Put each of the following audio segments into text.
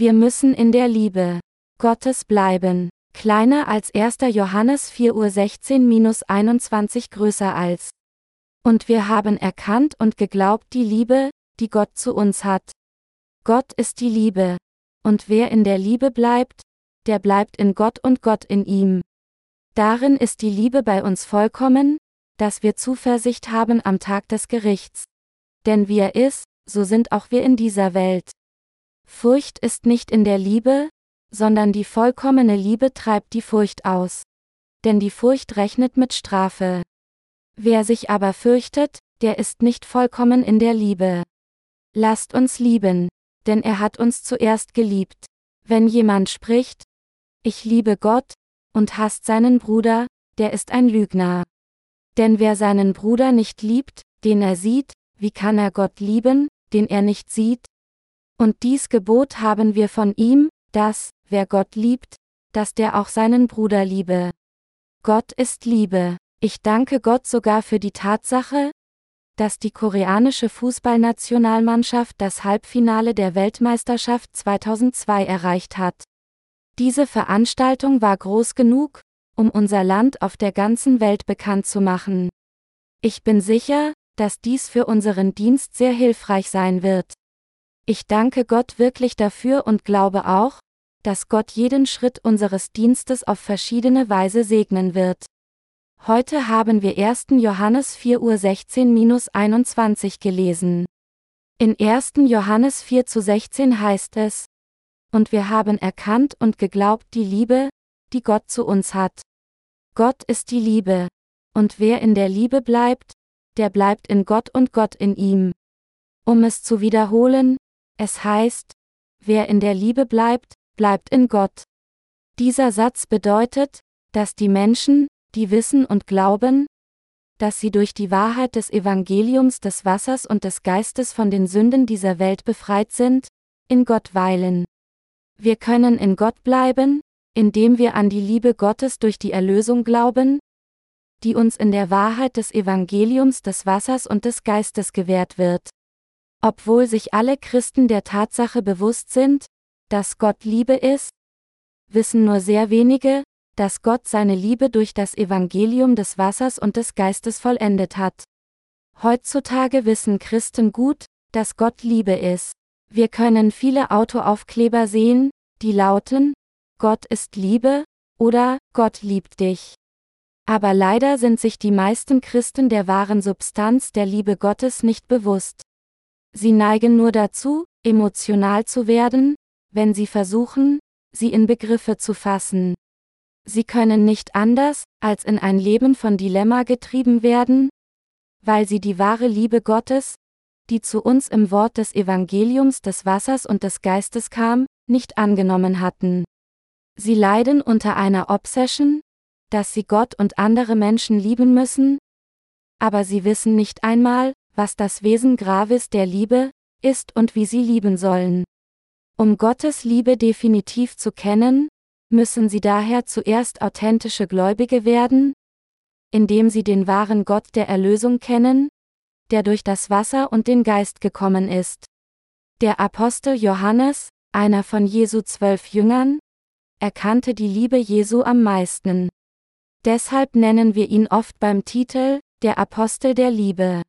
Wir müssen in der Liebe Gottes bleiben. Kleiner als 1. Johannes 4.16-21 größer als. Und wir haben erkannt und geglaubt die Liebe, die Gott zu uns hat. Gott ist die Liebe. Und wer in der Liebe bleibt, der bleibt in Gott und Gott in ihm. Darin ist die Liebe bei uns vollkommen, dass wir Zuversicht haben am Tag des Gerichts. Denn wie er ist, so sind auch wir in dieser Welt. Furcht ist nicht in der Liebe, sondern die vollkommene Liebe treibt die Furcht aus. Denn die Furcht rechnet mit Strafe. Wer sich aber fürchtet, der ist nicht vollkommen in der Liebe. Lasst uns lieben, denn er hat uns zuerst geliebt. Wenn jemand spricht, ich liebe Gott, und hasst seinen Bruder, der ist ein Lügner. Denn wer seinen Bruder nicht liebt, den er sieht, wie kann er Gott lieben, den er nicht sieht? Und dies Gebot haben wir von ihm, dass, wer Gott liebt, dass der auch seinen Bruder liebe. Gott ist Liebe. Ich danke Gott sogar für die Tatsache, dass die koreanische Fußballnationalmannschaft das Halbfinale der Weltmeisterschaft 2002 erreicht hat. Diese Veranstaltung war groß genug, um unser Land auf der ganzen Welt bekannt zu machen. Ich bin sicher, dass dies für unseren Dienst sehr hilfreich sein wird. Ich danke Gott wirklich dafür und glaube auch, dass Gott jeden Schritt unseres Dienstes auf verschiedene Weise segnen wird. Heute haben wir 1. Johannes 4 Uhr 16-21 gelesen. In 1. Johannes 4 zu 16 heißt es, Und wir haben erkannt und geglaubt die Liebe, die Gott zu uns hat. Gott ist die Liebe. Und wer in der Liebe bleibt, der bleibt in Gott und Gott in ihm. Um es zu wiederholen, es heißt, wer in der Liebe bleibt, bleibt in Gott. Dieser Satz bedeutet, dass die Menschen, die wissen und glauben, dass sie durch die Wahrheit des Evangeliums des Wassers und des Geistes von den Sünden dieser Welt befreit sind, in Gott weilen. Wir können in Gott bleiben, indem wir an die Liebe Gottes durch die Erlösung glauben, die uns in der Wahrheit des Evangeliums des Wassers und des Geistes gewährt wird. Obwohl sich alle Christen der Tatsache bewusst sind, dass Gott Liebe ist, wissen nur sehr wenige, dass Gott seine Liebe durch das Evangelium des Wassers und des Geistes vollendet hat. Heutzutage wissen Christen gut, dass Gott Liebe ist. Wir können viele Autoaufkleber sehen, die lauten, Gott ist Liebe oder Gott liebt dich. Aber leider sind sich die meisten Christen der wahren Substanz der Liebe Gottes nicht bewusst. Sie neigen nur dazu, emotional zu werden, wenn sie versuchen, sie in Begriffe zu fassen. Sie können nicht anders, als in ein Leben von Dilemma getrieben werden, weil sie die wahre Liebe Gottes, die zu uns im Wort des Evangeliums des Wassers und des Geistes kam, nicht angenommen hatten. Sie leiden unter einer Obsession, dass sie Gott und andere Menschen lieben müssen? Aber sie wissen nicht einmal, was das Wesen Gravis der Liebe ist und wie sie lieben sollen. Um Gottes Liebe definitiv zu kennen, müssen sie daher zuerst authentische Gläubige werden, indem sie den wahren Gott der Erlösung kennen, der durch das Wasser und den Geist gekommen ist. Der Apostel Johannes, einer von Jesu zwölf Jüngern, erkannte die Liebe Jesu am meisten. Deshalb nennen wir ihn oft beim Titel, der Apostel der Liebe.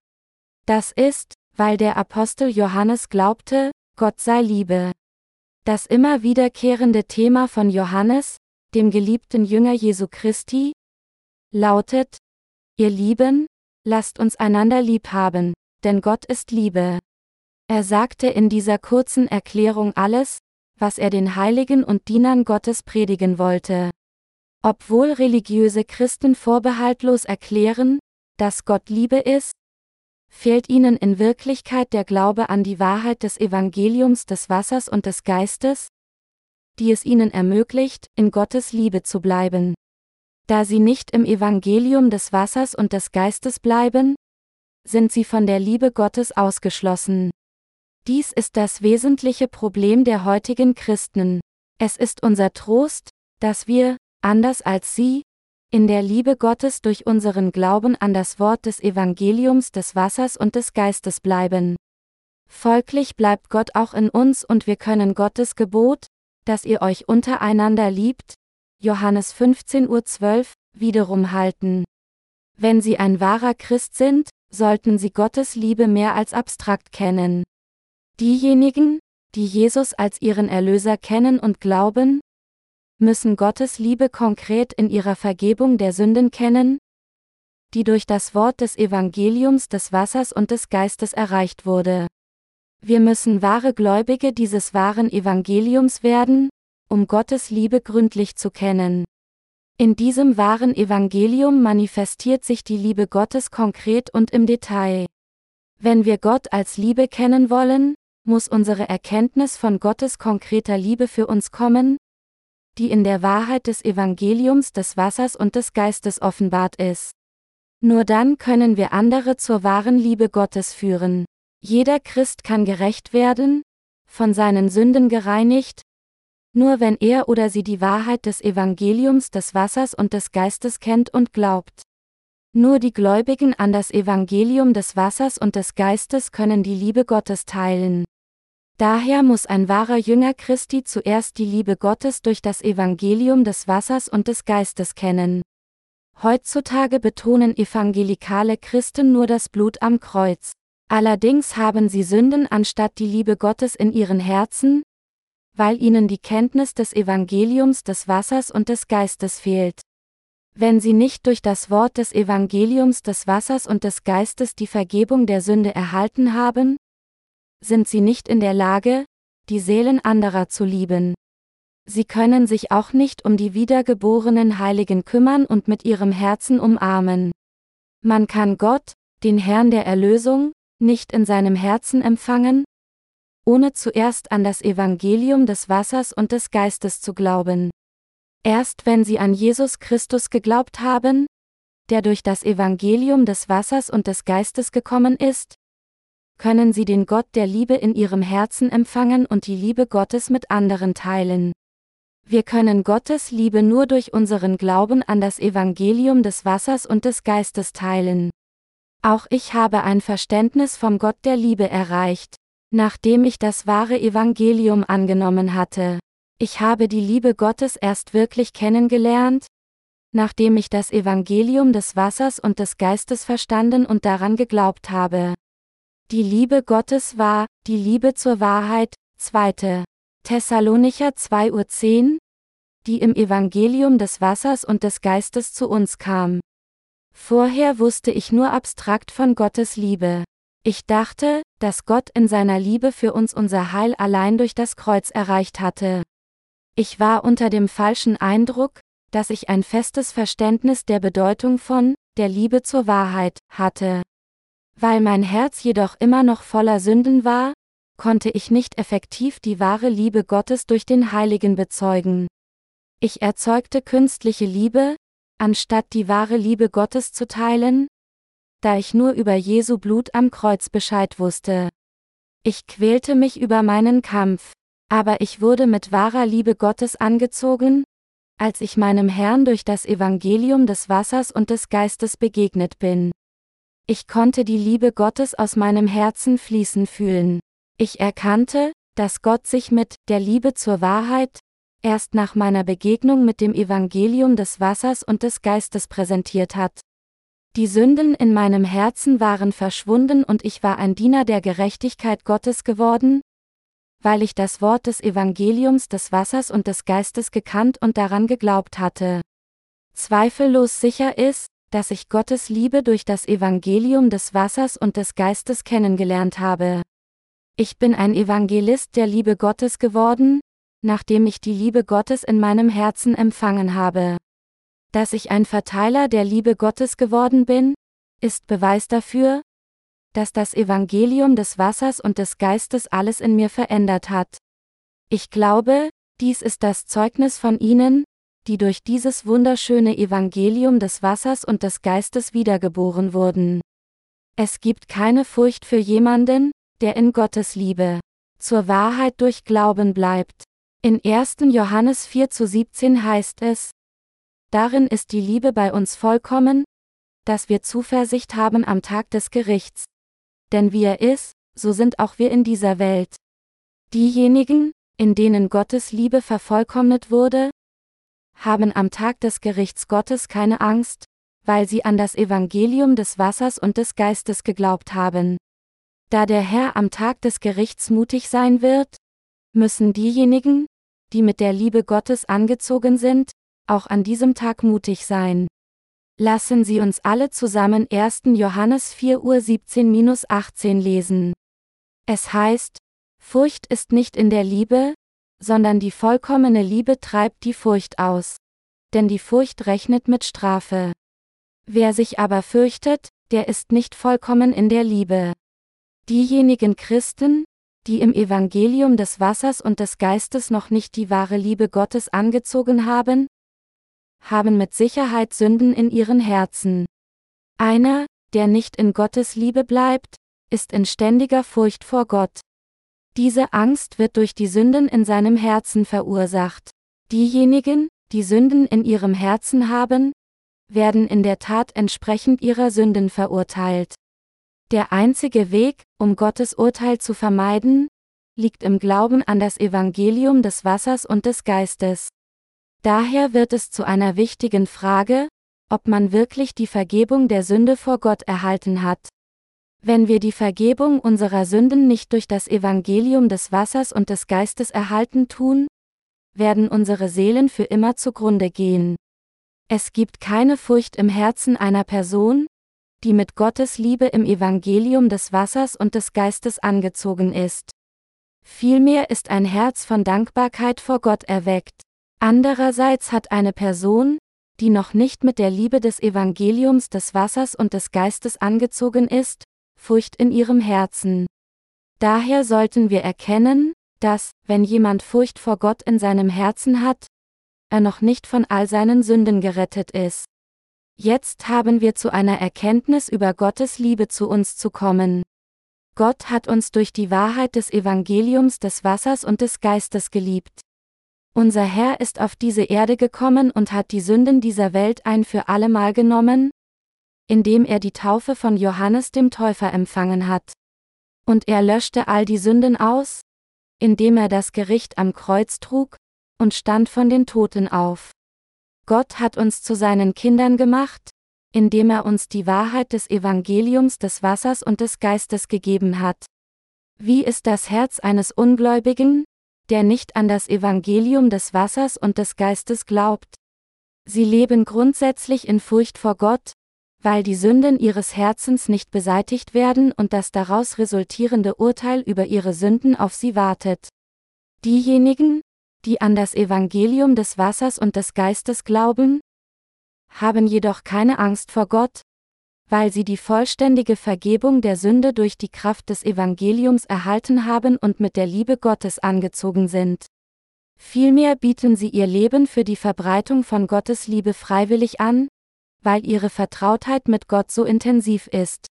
Das ist, weil der Apostel Johannes glaubte, Gott sei Liebe. Das immer wiederkehrende Thema von Johannes, dem geliebten Jünger Jesu Christi, lautet, Ihr Lieben, lasst uns einander lieb haben, denn Gott ist Liebe. Er sagte in dieser kurzen Erklärung alles, was er den Heiligen und Dienern Gottes predigen wollte. Obwohl religiöse Christen vorbehaltlos erklären, dass Gott Liebe ist, fehlt ihnen in Wirklichkeit der Glaube an die Wahrheit des Evangeliums des Wassers und des Geistes, die es ihnen ermöglicht, in Gottes Liebe zu bleiben. Da sie nicht im Evangelium des Wassers und des Geistes bleiben, sind sie von der Liebe Gottes ausgeschlossen. Dies ist das wesentliche Problem der heutigen Christen. Es ist unser Trost, dass wir, anders als sie, in der Liebe Gottes durch unseren Glauben an das Wort des Evangeliums des Wassers und des Geistes bleiben. Folglich bleibt Gott auch in uns und wir können Gottes Gebot, dass ihr euch untereinander liebt, Johannes 15.12 Uhr, wiederum halten. Wenn Sie ein wahrer Christ sind, sollten Sie Gottes Liebe mehr als abstrakt kennen. Diejenigen, die Jesus als ihren Erlöser kennen und glauben, müssen Gottes Liebe konkret in ihrer Vergebung der Sünden kennen, die durch das Wort des Evangeliums des Wassers und des Geistes erreicht wurde. Wir müssen wahre Gläubige dieses wahren Evangeliums werden, um Gottes Liebe gründlich zu kennen. In diesem wahren Evangelium manifestiert sich die Liebe Gottes konkret und im Detail. Wenn wir Gott als Liebe kennen wollen, muss unsere Erkenntnis von Gottes konkreter Liebe für uns kommen, die in der Wahrheit des Evangeliums des Wassers und des Geistes offenbart ist. Nur dann können wir andere zur wahren Liebe Gottes führen. Jeder Christ kann gerecht werden, von seinen Sünden gereinigt, nur wenn er oder sie die Wahrheit des Evangeliums des Wassers und des Geistes kennt und glaubt. Nur die Gläubigen an das Evangelium des Wassers und des Geistes können die Liebe Gottes teilen. Daher muss ein wahrer Jünger Christi zuerst die Liebe Gottes durch das Evangelium des Wassers und des Geistes kennen. Heutzutage betonen evangelikale Christen nur das Blut am Kreuz. Allerdings haben sie Sünden anstatt die Liebe Gottes in ihren Herzen, weil ihnen die Kenntnis des Evangeliums des Wassers und des Geistes fehlt. Wenn sie nicht durch das Wort des Evangeliums des Wassers und des Geistes die Vergebung der Sünde erhalten haben, sind sie nicht in der Lage, die Seelen anderer zu lieben. Sie können sich auch nicht um die wiedergeborenen Heiligen kümmern und mit ihrem Herzen umarmen. Man kann Gott, den Herrn der Erlösung, nicht in seinem Herzen empfangen, ohne zuerst an das Evangelium des Wassers und des Geistes zu glauben. Erst wenn sie an Jesus Christus geglaubt haben, der durch das Evangelium des Wassers und des Geistes gekommen ist, können sie den Gott der Liebe in ihrem Herzen empfangen und die Liebe Gottes mit anderen teilen. Wir können Gottes Liebe nur durch unseren Glauben an das Evangelium des Wassers und des Geistes teilen. Auch ich habe ein Verständnis vom Gott der Liebe erreicht, nachdem ich das wahre Evangelium angenommen hatte. Ich habe die Liebe Gottes erst wirklich kennengelernt, nachdem ich das Evangelium des Wassers und des Geistes verstanden und daran geglaubt habe. Die Liebe Gottes war, die Liebe zur Wahrheit, 2. Thessalonicher 2.10 Uhr, die im Evangelium des Wassers und des Geistes zu uns kam. Vorher wusste ich nur abstrakt von Gottes Liebe. Ich dachte, dass Gott in seiner Liebe für uns unser Heil allein durch das Kreuz erreicht hatte. Ich war unter dem falschen Eindruck, dass ich ein festes Verständnis der Bedeutung von der Liebe zur Wahrheit hatte. Weil mein Herz jedoch immer noch voller Sünden war, konnte ich nicht effektiv die wahre Liebe Gottes durch den Heiligen bezeugen. Ich erzeugte künstliche Liebe, anstatt die wahre Liebe Gottes zu teilen, da ich nur über Jesu Blut am Kreuz Bescheid wusste. Ich quälte mich über meinen Kampf, aber ich wurde mit wahrer Liebe Gottes angezogen, als ich meinem Herrn durch das Evangelium des Wassers und des Geistes begegnet bin. Ich konnte die Liebe Gottes aus meinem Herzen fließen fühlen. Ich erkannte, dass Gott sich mit der Liebe zur Wahrheit erst nach meiner Begegnung mit dem Evangelium des Wassers und des Geistes präsentiert hat. Die Sünden in meinem Herzen waren verschwunden und ich war ein Diener der Gerechtigkeit Gottes geworden, weil ich das Wort des Evangeliums des Wassers und des Geistes gekannt und daran geglaubt hatte. Zweifellos sicher ist, dass ich Gottes Liebe durch das Evangelium des Wassers und des Geistes kennengelernt habe. Ich bin ein Evangelist der Liebe Gottes geworden, nachdem ich die Liebe Gottes in meinem Herzen empfangen habe. Dass ich ein Verteiler der Liebe Gottes geworden bin, ist Beweis dafür, dass das Evangelium des Wassers und des Geistes alles in mir verändert hat. Ich glaube, dies ist das Zeugnis von ihnen, die durch dieses wunderschöne Evangelium des Wassers und des Geistes wiedergeboren wurden. Es gibt keine Furcht für jemanden, der in Gottes Liebe zur Wahrheit durch Glauben bleibt. In 1. Johannes 4 zu 17 heißt es, Darin ist die Liebe bei uns vollkommen, dass wir Zuversicht haben am Tag des Gerichts. Denn wie er ist, so sind auch wir in dieser Welt. Diejenigen, in denen Gottes Liebe vervollkommnet wurde, haben am Tag des Gerichts Gottes keine Angst, weil sie an das Evangelium des Wassers und des Geistes geglaubt haben. Da der Herr am Tag des Gerichts mutig sein wird, müssen diejenigen, die mit der Liebe Gottes angezogen sind, auch an diesem Tag mutig sein. Lassen Sie uns alle zusammen 1. Johannes 4 Uhr 17-18 lesen. Es heißt, Furcht ist nicht in der Liebe, sondern die vollkommene Liebe treibt die Furcht aus. Denn die Furcht rechnet mit Strafe. Wer sich aber fürchtet, der ist nicht vollkommen in der Liebe. Diejenigen Christen, die im Evangelium des Wassers und des Geistes noch nicht die wahre Liebe Gottes angezogen haben, haben mit Sicherheit Sünden in ihren Herzen. Einer, der nicht in Gottes Liebe bleibt, ist in ständiger Furcht vor Gott. Diese Angst wird durch die Sünden in seinem Herzen verursacht. Diejenigen, die Sünden in ihrem Herzen haben, werden in der Tat entsprechend ihrer Sünden verurteilt. Der einzige Weg, um Gottes Urteil zu vermeiden, liegt im Glauben an das Evangelium des Wassers und des Geistes. Daher wird es zu einer wichtigen Frage, ob man wirklich die Vergebung der Sünde vor Gott erhalten hat. Wenn wir die Vergebung unserer Sünden nicht durch das Evangelium des Wassers und des Geistes erhalten tun, werden unsere Seelen für immer zugrunde gehen. Es gibt keine Furcht im Herzen einer Person, die mit Gottes Liebe im Evangelium des Wassers und des Geistes angezogen ist. Vielmehr ist ein Herz von Dankbarkeit vor Gott erweckt. Andererseits hat eine Person, die noch nicht mit der Liebe des Evangeliums des Wassers und des Geistes angezogen ist, Furcht in ihrem Herzen. Daher sollten wir erkennen, dass, wenn jemand Furcht vor Gott in seinem Herzen hat, er noch nicht von all seinen Sünden gerettet ist. Jetzt haben wir zu einer Erkenntnis über Gottes Liebe zu uns zu kommen. Gott hat uns durch die Wahrheit des Evangeliums des Wassers und des Geistes geliebt. Unser Herr ist auf diese Erde gekommen und hat die Sünden dieser Welt ein für allemal genommen, indem er die Taufe von Johannes dem Täufer empfangen hat. Und er löschte all die Sünden aus, indem er das Gericht am Kreuz trug, und stand von den Toten auf. Gott hat uns zu seinen Kindern gemacht, indem er uns die Wahrheit des Evangeliums des Wassers und des Geistes gegeben hat. Wie ist das Herz eines Ungläubigen, der nicht an das Evangelium des Wassers und des Geistes glaubt. Sie leben grundsätzlich in Furcht vor Gott, weil die Sünden ihres Herzens nicht beseitigt werden und das daraus resultierende Urteil über ihre Sünden auf sie wartet. Diejenigen, die an das Evangelium des Wassers und des Geistes glauben, haben jedoch keine Angst vor Gott, weil sie die vollständige Vergebung der Sünde durch die Kraft des Evangeliums erhalten haben und mit der Liebe Gottes angezogen sind. Vielmehr bieten sie ihr Leben für die Verbreitung von Gottes Liebe freiwillig an, weil ihre Vertrautheit mit Gott so intensiv ist.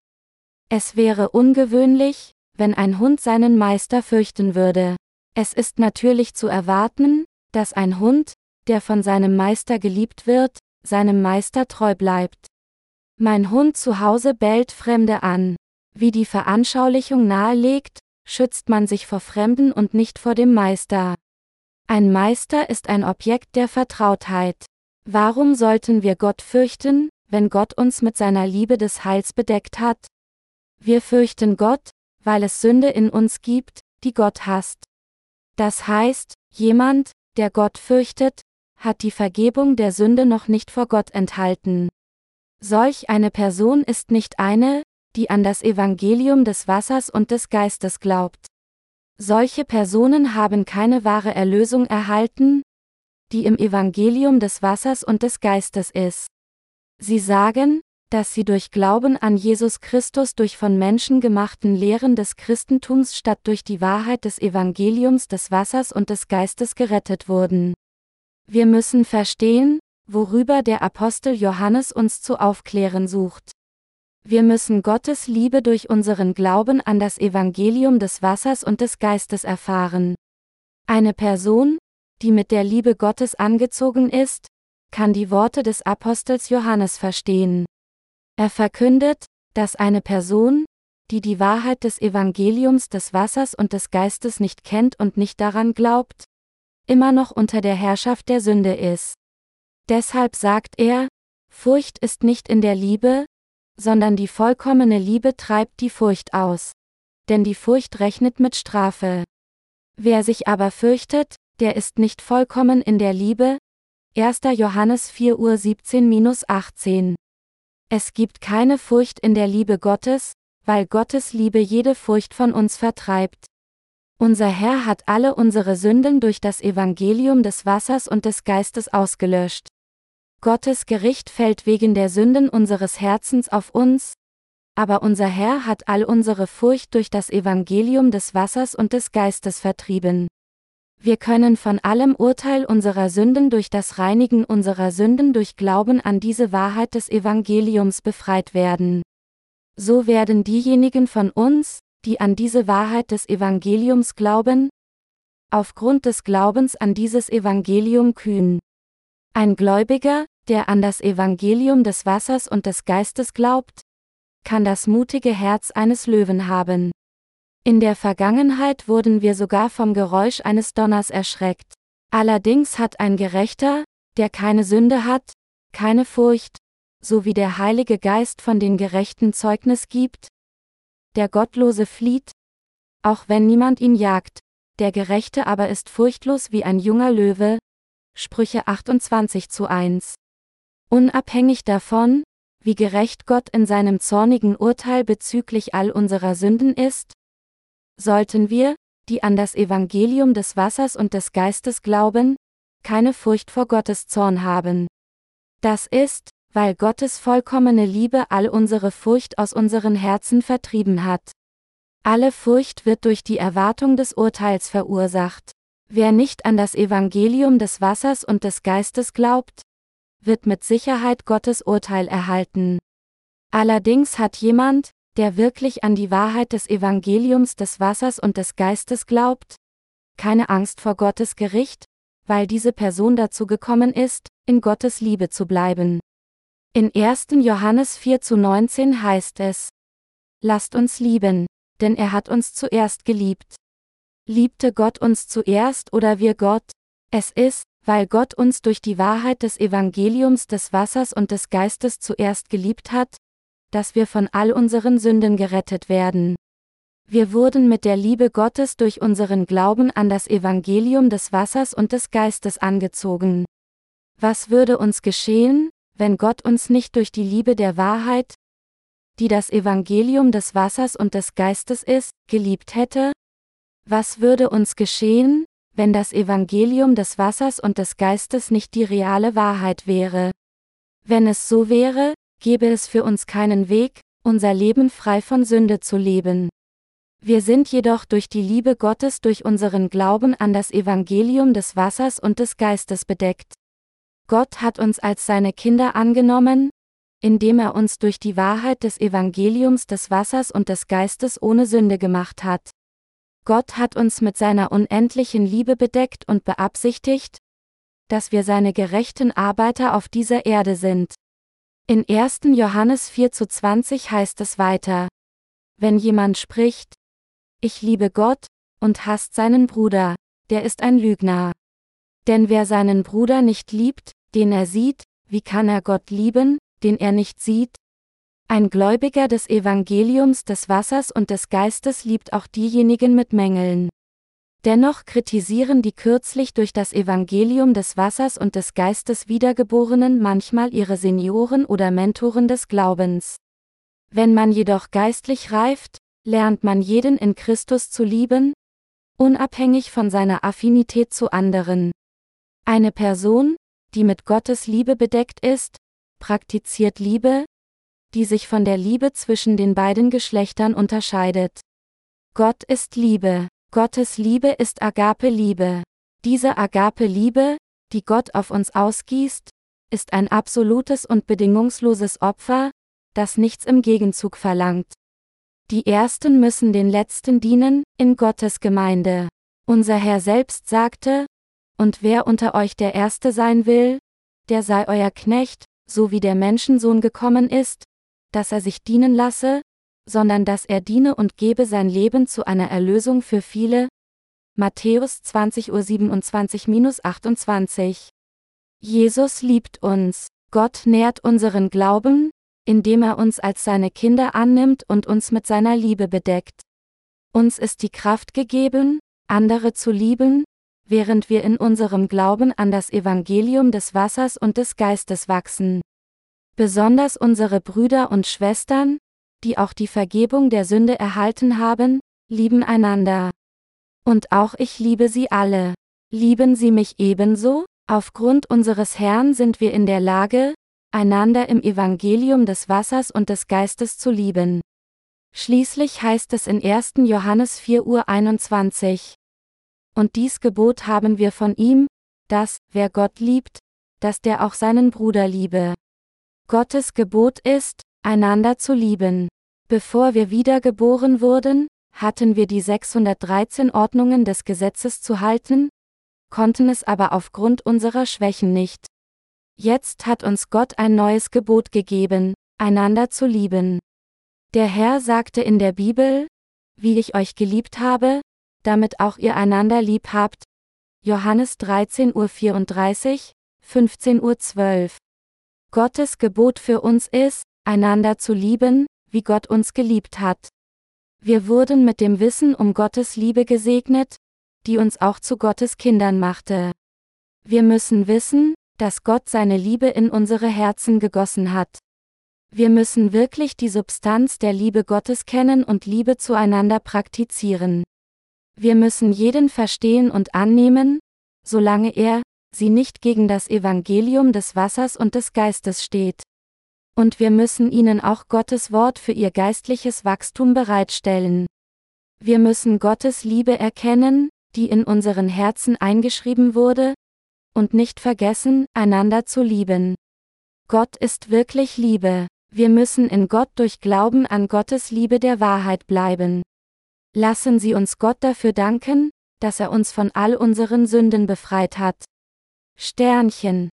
Es wäre ungewöhnlich, wenn ein Hund seinen Meister fürchten würde. Es ist natürlich zu erwarten, dass ein Hund, der von seinem Meister geliebt wird, seinem Meister treu bleibt. Mein Hund zu Hause bellt Fremde an. Wie die Veranschaulichung nahelegt, schützt man sich vor Fremden und nicht vor dem Meister. Ein Meister ist ein Objekt der Vertrautheit. Warum sollten wir Gott fürchten, wenn Gott uns mit seiner Liebe des Heils bedeckt hat? Wir fürchten Gott, weil es Sünde in uns gibt, die Gott hasst. Das heißt, jemand, der Gott fürchtet, hat die Vergebung der Sünde noch nicht vor Gott enthalten. Solch eine Person ist nicht eine, die an das Evangelium des Wassers und des Geistes glaubt. Solche Personen haben keine wahre Erlösung erhalten, die im Evangelium des Wassers und des Geistes ist. Sie sagen, dass sie durch Glauben an Jesus Christus durch von Menschen gemachten Lehren des Christentums statt durch die Wahrheit des Evangeliums des Wassers und des Geistes gerettet wurden. Wir müssen verstehen, worüber der Apostel Johannes uns zu aufklären sucht. Wir müssen Gottes Liebe durch unseren Glauben an das Evangelium des Wassers und des Geistes erfahren. Eine Person, die mit der Liebe Gottes angezogen ist, kann die Worte des Apostels Johannes verstehen. Er verkündet, dass eine Person, die die Wahrheit des Evangeliums des Wassers und des Geistes nicht kennt und nicht daran glaubt, immer noch unter der Herrschaft der Sünde ist. Deshalb sagt er, Furcht ist nicht in der Liebe, sondern die vollkommene Liebe treibt die Furcht aus. Denn die Furcht rechnet mit Strafe. Wer sich aber fürchtet, der ist nicht vollkommen in der Liebe. 1. Johannes 4 Uhr 17-18. Es gibt keine Furcht in der Liebe Gottes, weil Gottes Liebe jede Furcht von uns vertreibt. Unser Herr hat alle unsere Sünden durch das Evangelium des Wassers und des Geistes ausgelöscht. Gottes Gericht fällt wegen der Sünden unseres Herzens auf uns, aber unser Herr hat all unsere Furcht durch das Evangelium des Wassers und des Geistes vertrieben. Wir können von allem Urteil unserer Sünden durch das Reinigen unserer Sünden durch Glauben an diese Wahrheit des Evangeliums befreit werden. So werden diejenigen von uns, die an diese Wahrheit des Evangeliums glauben, aufgrund des Glaubens an dieses Evangelium kühn. Ein Gläubiger, der an das Evangelium des Wassers und des Geistes glaubt, kann das mutige Herz eines Löwen haben. In der Vergangenheit wurden wir sogar vom Geräusch eines Donners erschreckt. Allerdings hat ein Gerechter, der keine Sünde hat, keine Furcht, so wie der Heilige Geist von den Gerechten Zeugnis gibt. Der Gottlose flieht, auch wenn niemand ihn jagt, der Gerechte aber ist furchtlos wie ein junger Löwe, Sprüche 28 zu 1. Unabhängig davon, wie gerecht Gott in seinem zornigen Urteil bezüglich all unserer Sünden ist, sollten wir, die an das Evangelium des Wassers und des Geistes glauben, keine Furcht vor Gottes Zorn haben. Das ist, weil Gottes vollkommene Liebe all unsere Furcht aus unseren Herzen vertrieben hat. Alle Furcht wird durch die Erwartung des Urteils verursacht. Wer nicht an das Evangelium des Wassers und des Geistes glaubt, wird mit Sicherheit Gottes Urteil erhalten. Allerdings hat jemand, der wirklich an die Wahrheit des Evangeliums des Wassers und des Geistes glaubt, keine Angst vor Gottes Gericht, weil diese Person dazu gekommen ist, in Gottes Liebe zu bleiben. In 1. Johannes 4 zu 19 heißt es, Lasst uns lieben, denn er hat uns zuerst geliebt. Liebte Gott uns zuerst oder wir Gott? Es ist, weil Gott uns durch die Wahrheit des Evangeliums des Wassers und des Geistes zuerst geliebt hat, dass wir von all unseren Sünden gerettet werden. Wir wurden mit der Liebe Gottes durch unseren Glauben an das Evangelium des Wassers und des Geistes angezogen. Was würde uns geschehen, wenn Gott uns nicht durch die Liebe der Wahrheit, die das Evangelium des Wassers und des Geistes ist, geliebt hätte? Was würde uns geschehen, wenn das Evangelium des Wassers und des Geistes nicht die reale Wahrheit wäre? Wenn es so wäre, gäbe es für uns keinen Weg, unser Leben frei von Sünde zu leben. Wir sind jedoch durch die Liebe Gottes durch unseren Glauben an das Evangelium des Wassers und des Geistes bedeckt. Gott hat uns als seine Kinder angenommen, indem er uns durch die Wahrheit des Evangeliums des Wassers und des Geistes ohne Sünde gemacht hat. Gott hat uns mit seiner unendlichen Liebe bedeckt und beabsichtigt, dass wir seine gerechten Arbeiter auf dieser Erde sind. In 1. Johannes 4 zu 20 heißt es weiter. Wenn jemand spricht, ich liebe Gott, und hasst seinen Bruder, der ist ein Lügner. Denn wer seinen Bruder nicht liebt, den er sieht, wie kann er Gott lieben, den er nicht sieht? Ein Gläubiger des Evangeliums des Wassers und des Geistes liebt auch diejenigen mit Mängeln. Dennoch kritisieren die kürzlich durch das Evangelium des Wassers und des Geistes Wiedergeborenen manchmal ihre Senioren oder Mentoren des Glaubens. Wenn man jedoch geistlich reift, lernt man jeden in Christus zu lieben, unabhängig von seiner Affinität zu anderen. Eine Person, die mit Gottes Liebe bedeckt ist, praktiziert Liebe, die sich von der Liebe zwischen den beiden Geschlechtern unterscheidet. Gott ist Liebe. Gottes Liebe ist Agape-Liebe. Diese Agape-Liebe, die Gott auf uns ausgießt, ist ein absolutes und bedingungsloses Opfer, das nichts im Gegenzug verlangt. Die Ersten müssen den Letzten dienen, in Gottes Gemeinde. Unser Herr selbst sagte, und wer unter euch der Erste sein will, der sei euer Knecht, so wie der Menschensohn gekommen ist, dass er sich dienen lasse, sondern dass er diene und gebe sein Leben zu einer Erlösung für viele. Matthäus 20 Uhr 27-28. Jesus liebt uns. Gott nährt unseren Glauben, indem er uns als seine Kinder annimmt und uns mit seiner Liebe bedeckt. Uns ist die Kraft gegeben, andere zu lieben, während wir in unserem Glauben an das Evangelium des Wassers und des Geistes wachsen. Besonders unsere Brüder und Schwestern, die auch die Vergebung der Sünde erhalten haben, lieben einander. Und auch ich liebe sie alle. Lieben sie mich ebenso? Aufgrund unseres Herrn sind wir in der Lage, einander im Evangelium des Wassers und des Geistes zu lieben. Schließlich heißt es in 1. Johannes 4 Uhr 21. Und dies Gebot haben wir von ihm, dass, wer Gott liebt, dass der auch seinen Bruder liebe. Gottes Gebot ist, einander zu lieben. Bevor wir wiedergeboren wurden, hatten wir die 613 Ordnungen des Gesetzes zu halten, konnten es aber aufgrund unserer Schwächen nicht. Jetzt hat uns Gott ein neues Gebot gegeben, einander zu lieben. Der Herr sagte in der Bibel, wie ich euch geliebt habe, damit auch ihr einander lieb habt. Johannes 13 Uhr 34, 15 Uhr 12. Gottes Gebot für uns ist, einander zu lieben, wie Gott uns geliebt hat. Wir wurden mit dem Wissen um Gottes Liebe gesegnet, die uns auch zu Gottes Kindern machte. Wir müssen wissen, dass Gott seine Liebe in unsere Herzen gegossen hat. Wir müssen wirklich die Substanz der Liebe Gottes kennen und Liebe zueinander praktizieren. Wir müssen jeden verstehen und annehmen, solange er, sie nicht gegen das Evangelium des Wassers und des Geistes steht. Und wir müssen ihnen auch Gottes Wort für ihr geistliches Wachstum bereitstellen. Wir müssen Gottes Liebe erkennen, die in unseren Herzen eingeschrieben wurde, und nicht vergessen, einander zu lieben. Gott ist wirklich Liebe. Wir müssen in Gott durch Glauben an Gottes Liebe der Wahrheit bleiben. Lassen Sie uns Gott dafür danken, dass er uns von all unseren Sünden befreit hat. Sternchen